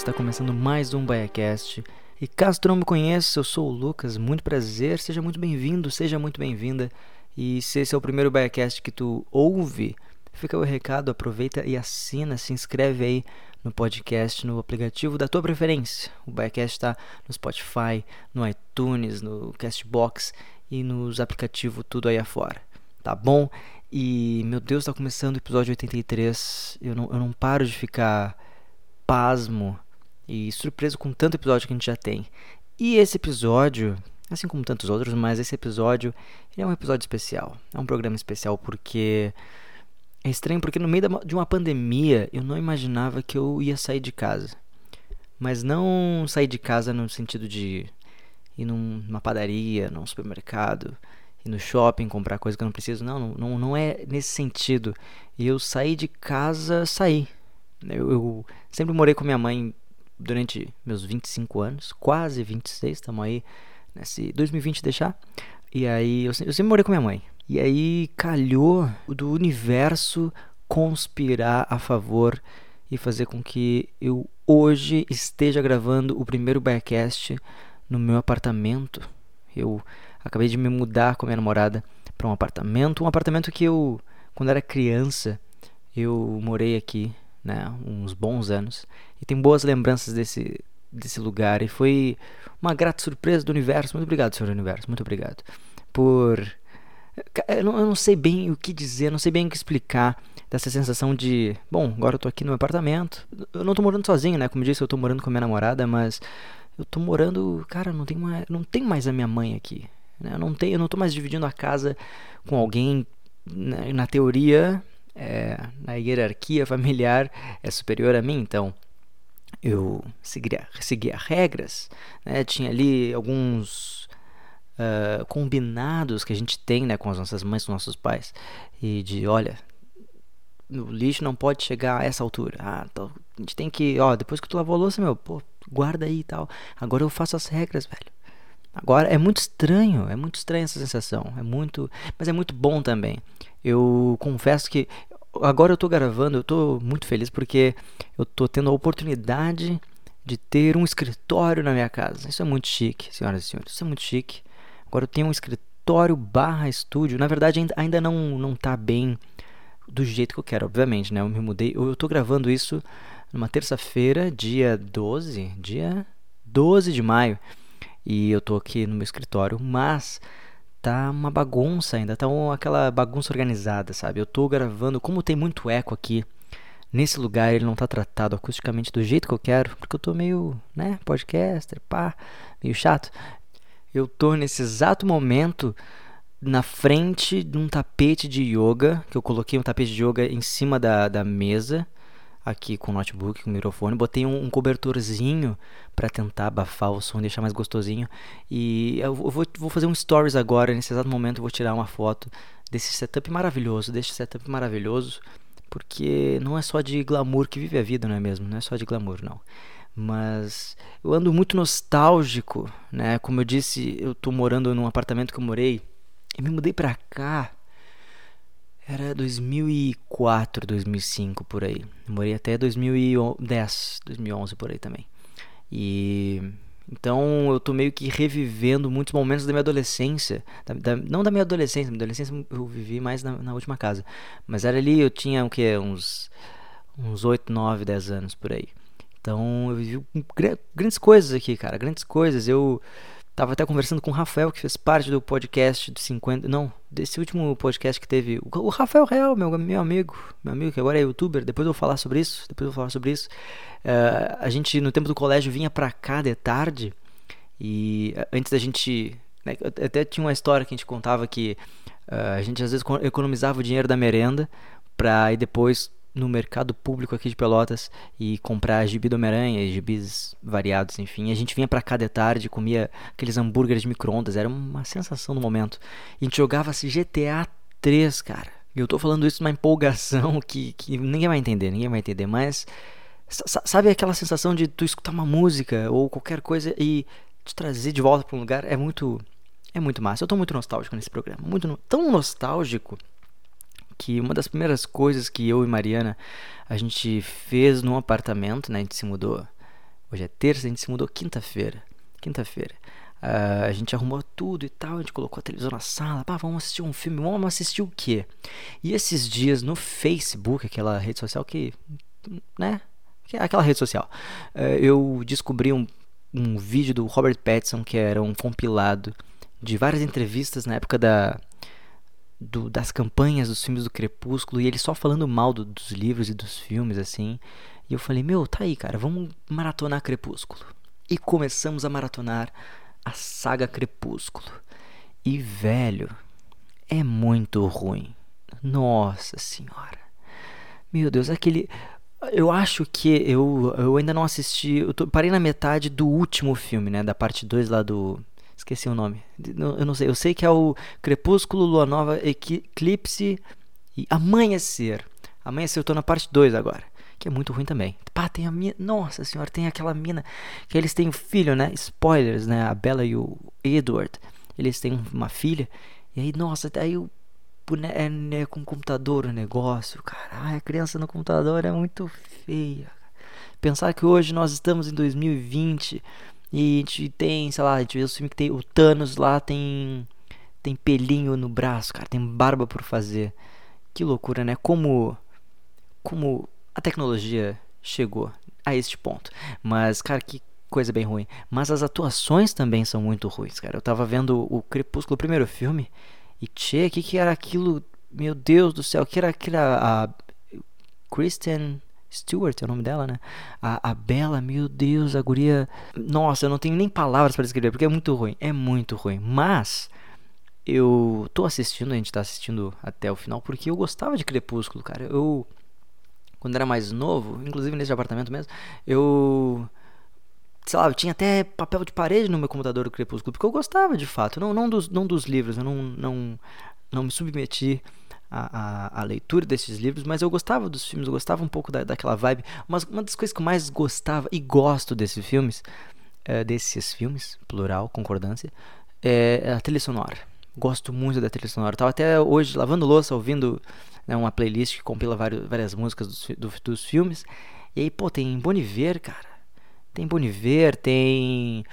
Está começando mais um BaiaCast. E caso tu não me conheça, eu sou o Lucas, muito prazer, seja muito bem-vindo, seja muito bem-vinda. E se esse é o primeiro BaiaCast que tu ouve, fica o recado, aproveita e assina, se inscreve aí no podcast, no aplicativo da tua preferência. O BaiaCast está no Spotify, no iTunes, no Castbox e nos aplicativos tudo aí afora, tá bom? E, meu Deus, está começando o episódio 83, eu não, eu não paro de ficar pasmo e surpreso com tanto episódio que a gente já tem. E esse episódio, assim como tantos outros, mas esse episódio é um episódio especial. É um programa especial porque é estranho porque no meio de uma pandemia eu não imaginava que eu ia sair de casa. Mas não sair de casa no sentido de ir numa padaria, num supermercado, ir no shopping comprar coisa que eu não preciso. Não, não, não é nesse sentido. Eu saí de casa, saí. Eu, eu sempre morei com minha mãe durante meus 25 anos, quase 26, estamos aí nesse 2020 deixar. E aí eu, eu sempre morei com minha mãe. E aí calhou do universo conspirar a favor e fazer com que eu hoje esteja gravando o primeiro Bearcast no meu apartamento. Eu acabei de me mudar com minha namorada para um apartamento, um apartamento que eu quando era criança eu morei aqui né, uns bons anos e tenho boas lembranças desse desse lugar e foi uma grata surpresa do universo. Muito obrigado, senhor universo, muito obrigado por eu não, eu não sei bem o que dizer, não sei bem o que explicar dessa sensação de, bom, agora eu tô aqui no meu apartamento. Eu não tô morando sozinho, né? Como eu disse, eu tô morando com a minha namorada, mas eu tô morando, cara, não tem mais, não tem mais a minha mãe aqui. Né? Eu não tenho, eu não tô mais dividindo a casa com alguém na, na teoria é, na hierarquia familiar é superior a mim, então eu seguia, seguia regras, né? tinha ali alguns uh, combinados que a gente tem né, com as nossas mães, com os nossos pais, e de olha, o lixo não pode chegar a essa altura. Ah, então a gente tem que, ó, depois que tu lavou a louça, meu, pô, guarda aí e tal. Agora eu faço as regras, velho. Agora é muito estranho, é muito estranha essa sensação, é muito, mas é muito bom também. Eu confesso que agora eu tô gravando, eu tô muito feliz porque eu tô tendo a oportunidade de ter um escritório na minha casa. Isso é muito chique, senhoras e senhores. Isso é muito chique. Agora eu tenho um escritório barra estúdio. Na verdade ainda, não, não tá bem do jeito que eu quero, obviamente, né? Eu me mudei. Eu, tô gravando isso numa terça-feira, dia 12, dia 12 de maio. E eu tô aqui no meu escritório, mas tá uma bagunça ainda, tá uma, aquela bagunça organizada, sabe? Eu tô gravando, como tem muito eco aqui, nesse lugar ele não tá tratado acusticamente do jeito que eu quero, porque eu tô meio, né, podcaster, pá, meio chato. Eu tô nesse exato momento na frente de um tapete de yoga, que eu coloquei um tapete de yoga em cima da, da mesa aqui com o notebook, com o microfone. Botei um, um cobertorzinho para tentar abafar o som deixar mais gostosinho. E eu vou, vou fazer um stories agora, nesse exato momento eu vou tirar uma foto desse setup maravilhoso, desse setup maravilhoso, porque não é só de glamour que vive a vida, não é mesmo? Não é só de glamour, não. Mas eu ando muito nostálgico, né? Como eu disse, eu tô morando num apartamento que eu morei e me mudei pra cá era 2004, 2005 por aí. Morei até 2010, 2011 por aí também. E então eu tô meio que revivendo muitos momentos da minha adolescência. Da, da, não da minha adolescência, minha adolescência eu vivi mais na, na, última casa. Mas era ali, eu tinha o que? Uns, uns 8, 9, 10 anos por aí. Então eu vivi grandes coisas aqui, cara. Grandes coisas. Eu Tava até conversando com o Rafael, que fez parte do podcast de 50. Não, desse último podcast que teve. O Rafael Real, meu, meu amigo. Meu amigo que agora é youtuber. Depois eu vou falar sobre isso. Depois eu vou falar sobre isso. Uh, a gente, no tempo do colégio, vinha pra cá de tarde. E uh, antes da gente. Né, até tinha uma história que a gente contava que uh, a gente às vezes economizava o dinheiro da merenda pra ir depois no mercado público aqui de Pelotas e comprar gibi do Homem-Aranha, gibis variados, enfim. A gente vinha para cá de tarde, comia aqueles hambúrgueres de micro-ondas, era uma sensação no momento. E a gente jogava GTA 3, cara. E eu tô falando isso numa empolgação que, que ninguém vai entender, ninguém vai entender, mas sabe aquela sensação de tu escutar uma música ou qualquer coisa e te trazer de volta para um lugar? É muito é muito massa. Eu tô muito nostálgico nesse programa, muito tão nostálgico que uma das primeiras coisas que eu e Mariana a gente fez no apartamento, né? A gente se mudou. Hoje é terça, a gente se mudou quinta-feira. Quinta-feira. Uh, a gente arrumou tudo e tal, a gente colocou a televisão na sala, pá, vamos assistir um filme, vamos assistir o quê? E esses dias no Facebook, aquela rede social que, né, é aquela rede social, uh, eu descobri um, um vídeo do Robert Pattinson que era um compilado de várias entrevistas na época da do, das campanhas dos filmes do Crepúsculo e ele só falando mal do, dos livros e dos filmes assim. E eu falei: "Meu, tá aí, cara, vamos maratonar Crepúsculo". E começamos a maratonar a saga Crepúsculo. E velho, é muito ruim. Nossa senhora. Meu Deus, aquele eu acho que eu, eu ainda não assisti. Eu tô, parei na metade do último filme, né? Da parte 2 lá do. Esqueci o nome. Eu não sei. Eu sei que é o Crepúsculo, Lua Nova, Eclipse e Amanhecer. Amanhecer, eu tô na parte 2 agora. Que é muito ruim também. Pá, tem a mina. Nossa senhora, tem aquela mina. Que eles têm um filho, né? Spoilers, né? A Bella e o Edward. Eles têm uma filha. E aí, nossa, aí o é, né, com computador o negócio, cara. a criança no computador é muito feia. Pensar que hoje nós estamos em 2020 e a gente tem, sei lá, a gente vê o filme que tem o Thanos lá tem tem pelinho no braço, cara, tem barba por fazer. Que loucura, né? Como como a tecnologia chegou a este ponto. Mas, cara, que coisa bem ruim. Mas as atuações também são muito ruins, cara. Eu tava vendo o Crepúsculo, o primeiro filme, e o que, que era aquilo? Meu Deus do céu, que era aquilo? A, a Kristen Stewart é o nome dela, né? A, a Bela, meu Deus, a guria. Nossa, eu não tenho nem palavras para descrever, porque é muito ruim. É muito ruim. Mas eu tô assistindo, a gente tá assistindo até o final, porque eu gostava de Crepúsculo, cara. Eu. Quando era mais novo, inclusive nesse apartamento mesmo, eu sei lá, eu tinha até papel de parede no meu computador do Crepúsculo, porque eu gostava de fato, não, não, dos, não dos livros, eu não, não, não me submeti à, à, à, leitura desses livros, mas eu gostava dos filmes, eu gostava um pouco da, daquela vibe. Mas uma das coisas que eu mais gostava e gosto desses filmes, é, desses filmes, plural, concordância, é a trilha sonora. Gosto muito da trilha sonora. Tava até hoje lavando louça, ouvindo né, uma playlist que compila vários, várias músicas dos, do, dos filmes. E aí, pô, tem Boniver, cara. Tem Boniver, tem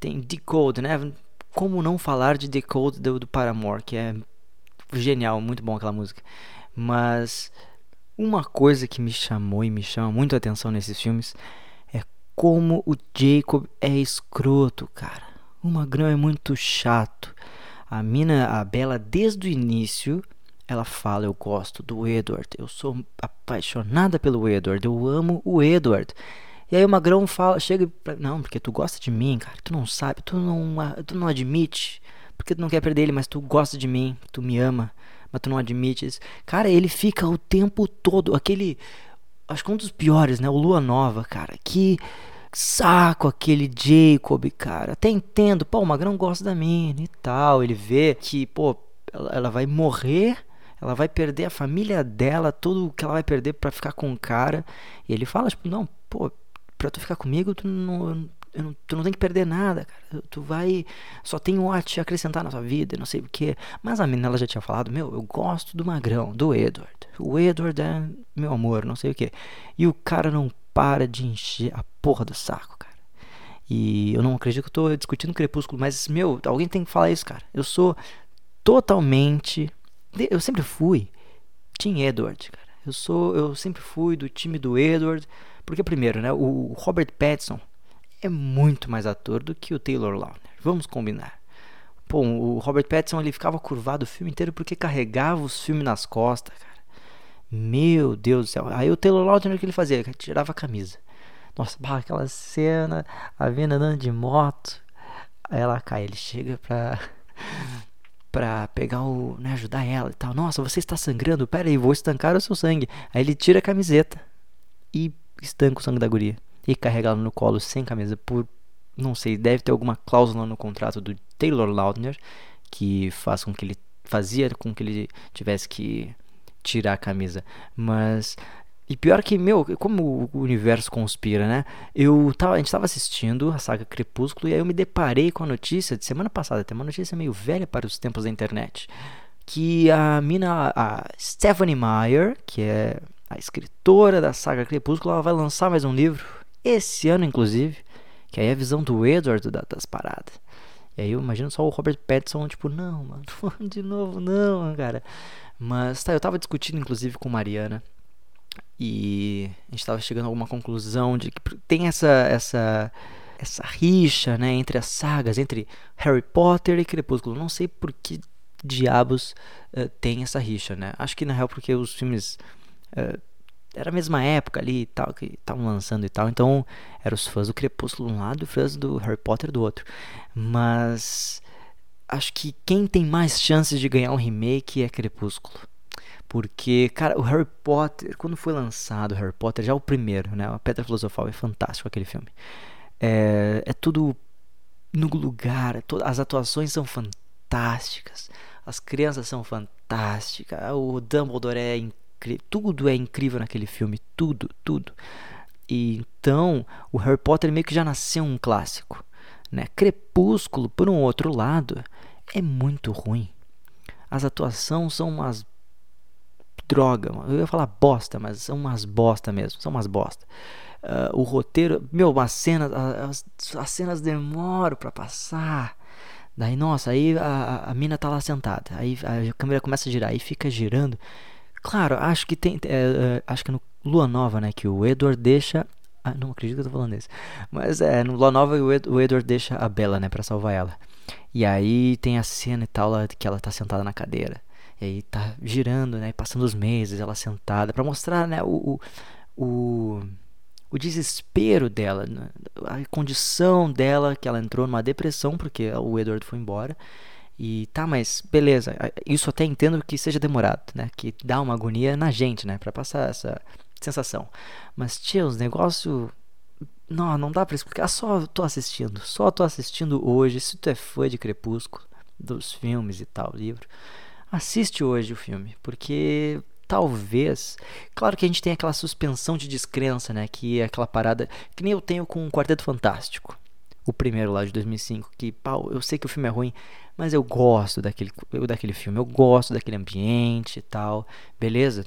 tem Decode, né? Como não falar de Decode do, do Paramore, que é genial, muito bom aquela música. Mas uma coisa que me chamou e me chama muito a atenção nesses filmes é como o Jacob é escroto, cara. O Magrão é muito chato. A mina, a Bela, desde o início, ela fala: Eu gosto do Edward, eu sou apaixonada pelo Edward, eu amo o Edward. E aí o Magrão fala, chega pra, não, porque tu gosta de mim, cara, tu não sabe, tu não, tu não admite, porque tu não quer perder ele, mas tu gosta de mim, tu me ama, mas tu não admites. Cara, ele fica o tempo todo, aquele, acho que um dos piores, né, o Lua Nova, cara, que saco aquele Jacob, cara, até entendo, pô, o Magrão gosta da mina e tal, ele vê que, pô, ela, ela vai morrer ela vai perder a família dela, tudo que ela vai perder para ficar com o cara. E ele fala, tipo, não, pô, pra tu ficar comigo, tu não, não, tu não tem que perder nada, cara. Tu vai. Só tem um a te acrescentar na tua vida, não sei o que. Mas a menina ela já tinha falado: Meu, eu gosto do magrão, do Edward. O Edward é meu amor, não sei o que. E o cara não para de encher a porra do saco, cara. E eu não acredito que eu tô discutindo Crepúsculo, mas, meu, alguém tem que falar isso, cara. Eu sou totalmente. Eu sempre fui Team Edward, cara. Eu sou. Eu sempre fui do time do Edward. Porque, primeiro, né, o Robert Pattinson é muito mais ator do que o Taylor Lautner. Vamos combinar. Pô, o Robert Pattinson ele ficava curvado o filme inteiro porque carregava os filmes nas costas, cara. Meu Deus do céu. Aí o Taylor Lautner o que ele fazia? Ele tirava a camisa. Nossa, bah, aquela cena, a Vena andando de moto. Aí ela cai, ele chega pra pra pegar o, né, ajudar ela e tal. Nossa, você está sangrando. Pera aí, vou estancar o seu sangue. Aí ele tira a camiseta e estanca o sangue da guria e carrega ela no colo sem camisa por não sei, deve ter alguma cláusula no contrato do Taylor Lautner que faz com que ele fazia com que ele tivesse que tirar a camisa, mas e pior que, meu, como o universo conspira, né? Eu tava, a gente tava assistindo a saga Crepúsculo e aí eu me deparei com a notícia de semana passada, tem uma notícia meio velha para os tempos da internet, que a mina, a Stephanie Meyer, que é a escritora da saga Crepúsculo, ela vai lançar mais um livro, esse ano inclusive, que aí é a visão do Edward das paradas. E aí eu imagino só o Robert Pattinson, tipo, não, mano, de novo, não, cara. Mas tá, eu tava discutindo inclusive com Mariana e a gente tava chegando a alguma conclusão de que tem essa essa essa rixa, né, entre as sagas, entre Harry Potter e Crepúsculo. Não sei por que diabos uh, tem essa rixa, né? Acho que na real porque os filmes uh, era a mesma época ali e tal, que estavam lançando e tal. Então, eram os fãs do Crepúsculo de um lado e os fãs do Harry Potter do outro. Mas acho que quem tem mais chances de ganhar um remake é Crepúsculo. Porque, cara, o Harry Potter, quando foi lançado o Harry Potter, já o primeiro, né? A Pedra Filosofal é fantástico aquele filme. É, é tudo no lugar, as atuações são fantásticas, as crianças são fantásticas, o Dumbledore é incrível, tudo é incrível naquele filme, tudo, tudo. E então, o Harry Potter meio que já nasceu um clássico, né? Crepúsculo, por um outro lado, é muito ruim. As atuações são umas droga, eu ia falar bosta, mas são umas bosta mesmo, são umas bosta. Uh, o roteiro, meu, as cenas, as, as cenas demoram para passar. Daí, nossa, aí a, a mina tá lá sentada, aí a câmera começa a girar, aí fica girando. Claro, acho que tem, é, é, acho que no Lua Nova, né, que o Edward deixa ah, não acredito que eu tô falando isso. Mas é, no Lua Nova o, Ed, o Edward deixa a Bella, né, pra salvar ela. E aí tem a cena e tal, que ela tá sentada na cadeira. E aí tá girando, né? Passando os meses, ela sentada, para mostrar, né? O, o, o, o desespero dela, né, a condição dela, que ela entrou numa depressão porque o Edward foi embora. E tá, mas beleza, isso até entendo que seja demorado, né? Que dá uma agonia na gente, né? Pra passar essa sensação. Mas, tia, os negócios. Não, não dá pra explicar. Só tô assistindo. Só tô assistindo hoje. Se tu é fã de Crepúsculo, dos filmes e tal, livro assiste hoje o filme, porque talvez, claro que a gente tem aquela suspensão de descrença, né, que é aquela parada que nem eu tenho com o Quarteto Fantástico, o primeiro lá de 2005, que, pau, eu sei que o filme é ruim, mas eu gosto daquele, eu, daquele filme, eu gosto daquele ambiente e tal, beleza?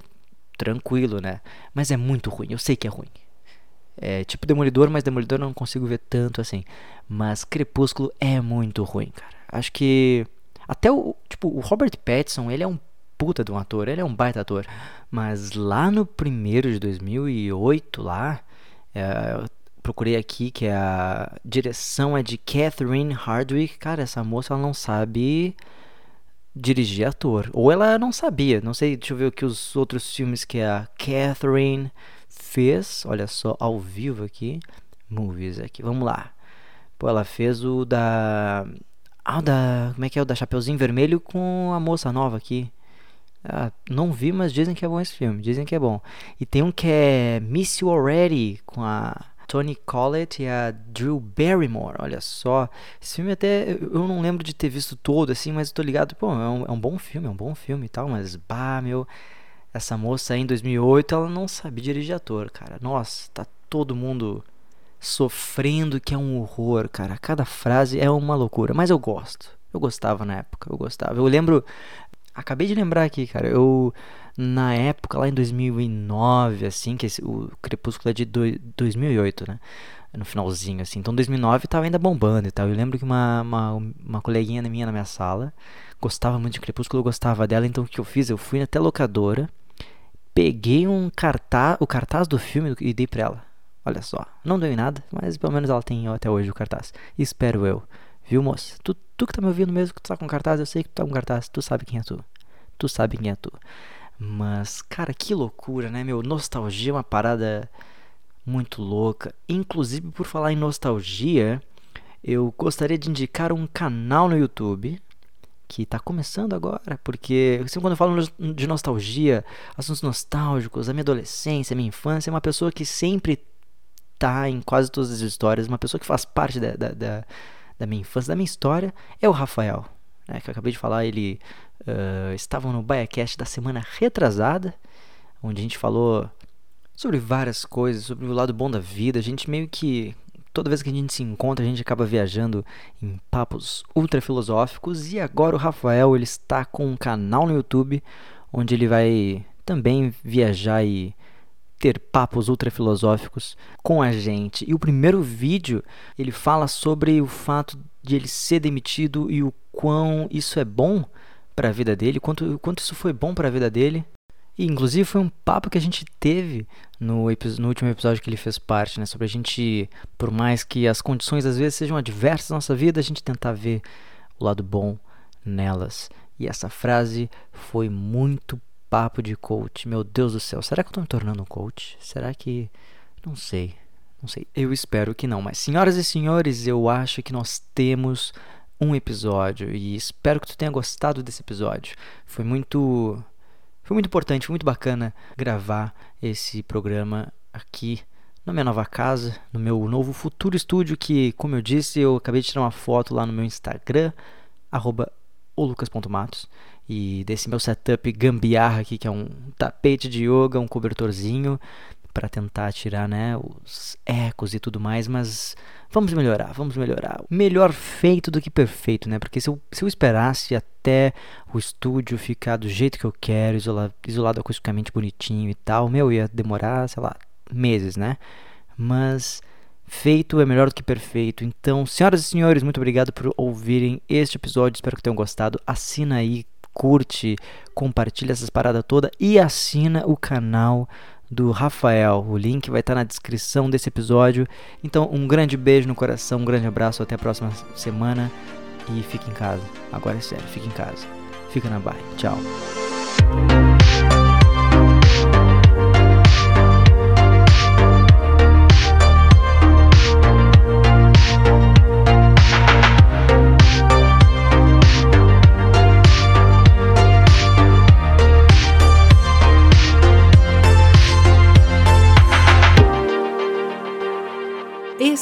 Tranquilo, né? Mas é muito ruim, eu sei que é ruim. É tipo Demolidor, mas Demolidor eu não consigo ver tanto assim. Mas Crepúsculo é muito ruim, cara. Acho que até o, tipo, o Robert Pattinson, ele é um puta de um ator, ele é um baita ator. Mas lá no primeiro de 2008, lá, é, procurei aqui que a direção é de Catherine Hardwick. Cara, essa moça ela não sabe dirigir ator. Ou ela não sabia, não sei, deixa eu ver o que os outros filmes que a Catherine fez. Olha só, ao vivo aqui. Movies aqui, vamos lá. Pô, ela fez o da ah, o da. Como é que é? O da Chapeuzinho Vermelho com a moça nova aqui. Ah, não vi, mas dizem que é bom esse filme. Dizem que é bom. E tem um que é Miss You Already com a Tony Collette e a Drew Barrymore. Olha só. Esse filme até. Eu não lembro de ter visto todo assim, mas eu tô ligado. Pô, é um, é um bom filme, é um bom filme e tal. Mas, bah, meu. Essa moça aí em 2008, ela não sabia dirigir ator, cara. Nossa, tá todo mundo sofrendo, que é um horror, cara. Cada frase é uma loucura, mas eu gosto. Eu gostava na época, eu gostava. Eu lembro, acabei de lembrar aqui, cara. Eu na época lá em 2009, assim, que esse, o Crepúsculo é de do, 2008, né? No finalzinho, assim. Então 2009 tava ainda bombando e tal. Eu lembro que uma, uma, uma coleguinha minha na minha sala gostava muito de Crepúsculo, eu gostava dela. Então o que eu fiz? Eu fui até locadora, peguei um cartaz, o cartaz do filme e dei pra ela. Olha só, não deu em nada, mas pelo menos ela tem até hoje o cartaz. Espero eu. Viu, moça? Tu, tu que tá me ouvindo mesmo que tu tá com cartaz, eu sei que tu tá com cartaz, tu sabe quem é tu. Tu sabe quem é tu. Mas, cara, que loucura, né, meu? Nostalgia é uma parada muito louca. Inclusive, por falar em nostalgia, eu gostaria de indicar um canal no YouTube que está começando agora, porque sempre quando eu falo de nostalgia, assuntos nostálgicos, a minha adolescência, a minha infância, é uma pessoa que sempre tá em quase todas as histórias, uma pessoa que faz parte da, da, da, da minha infância, da minha história, é o Rafael. Né, que eu acabei de falar, ele uh, estava no BaiaCast da semana retrasada, onde a gente falou sobre várias coisas, sobre o lado bom da vida. A gente meio que toda vez que a gente se encontra, a gente acaba viajando em papos ultra filosóficos. E agora o Rafael ele está com um canal no YouTube onde ele vai também viajar e ter papos ultra filosóficos com a gente. E o primeiro vídeo ele fala sobre o fato de ele ser demitido e o quão isso é bom para a vida dele, quanto, quanto isso foi bom para a vida dele. E inclusive foi um papo que a gente teve no, no último episódio que ele fez parte, né? Sobre a gente, por mais que as condições às vezes sejam adversas na nossa vida, a gente tentar ver o lado bom nelas. E essa frase foi muito papo de coach. Meu Deus do céu, será que eu estou me tornando um coach? Será que. Não sei. Não sei. Eu espero que não. Mas, senhoras e senhores, eu acho que nós temos um episódio. E espero que tu tenha gostado desse episódio. Foi muito foi muito importante, foi muito bacana gravar esse programa aqui na minha nova casa, no meu novo futuro estúdio, que, como eu disse, eu acabei de tirar uma foto lá no meu Instagram, olucas.matos, e desse meu setup gambiarra aqui, que é um tapete de yoga, um cobertorzinho, para tentar tirar né, os ecos e tudo mais, mas vamos melhorar, vamos melhorar. Melhor feito do que perfeito, né? Porque se eu, se eu esperasse até o estúdio ficar do jeito que eu quero, isolado, isolado acusticamente bonitinho e tal, meu, ia demorar, sei lá, meses, né? Mas feito é melhor do que perfeito. Então, senhoras e senhores, muito obrigado por ouvirem este episódio. Espero que tenham gostado. Assina aí, curte, compartilha essas paradas todas e assina o canal do Rafael. O link vai estar na descrição desse episódio. Então, um grande beijo no coração, um grande abraço, até a próxima semana e fique em casa. Agora é sério, fique em casa. Fica na baia. Tchau.